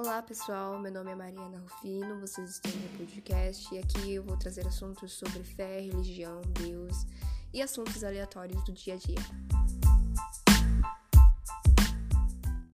Olá pessoal, meu nome é Mariana Rufino, vocês estão no podcast. E aqui eu vou trazer assuntos sobre fé, religião, Deus e assuntos aleatórios do dia a dia.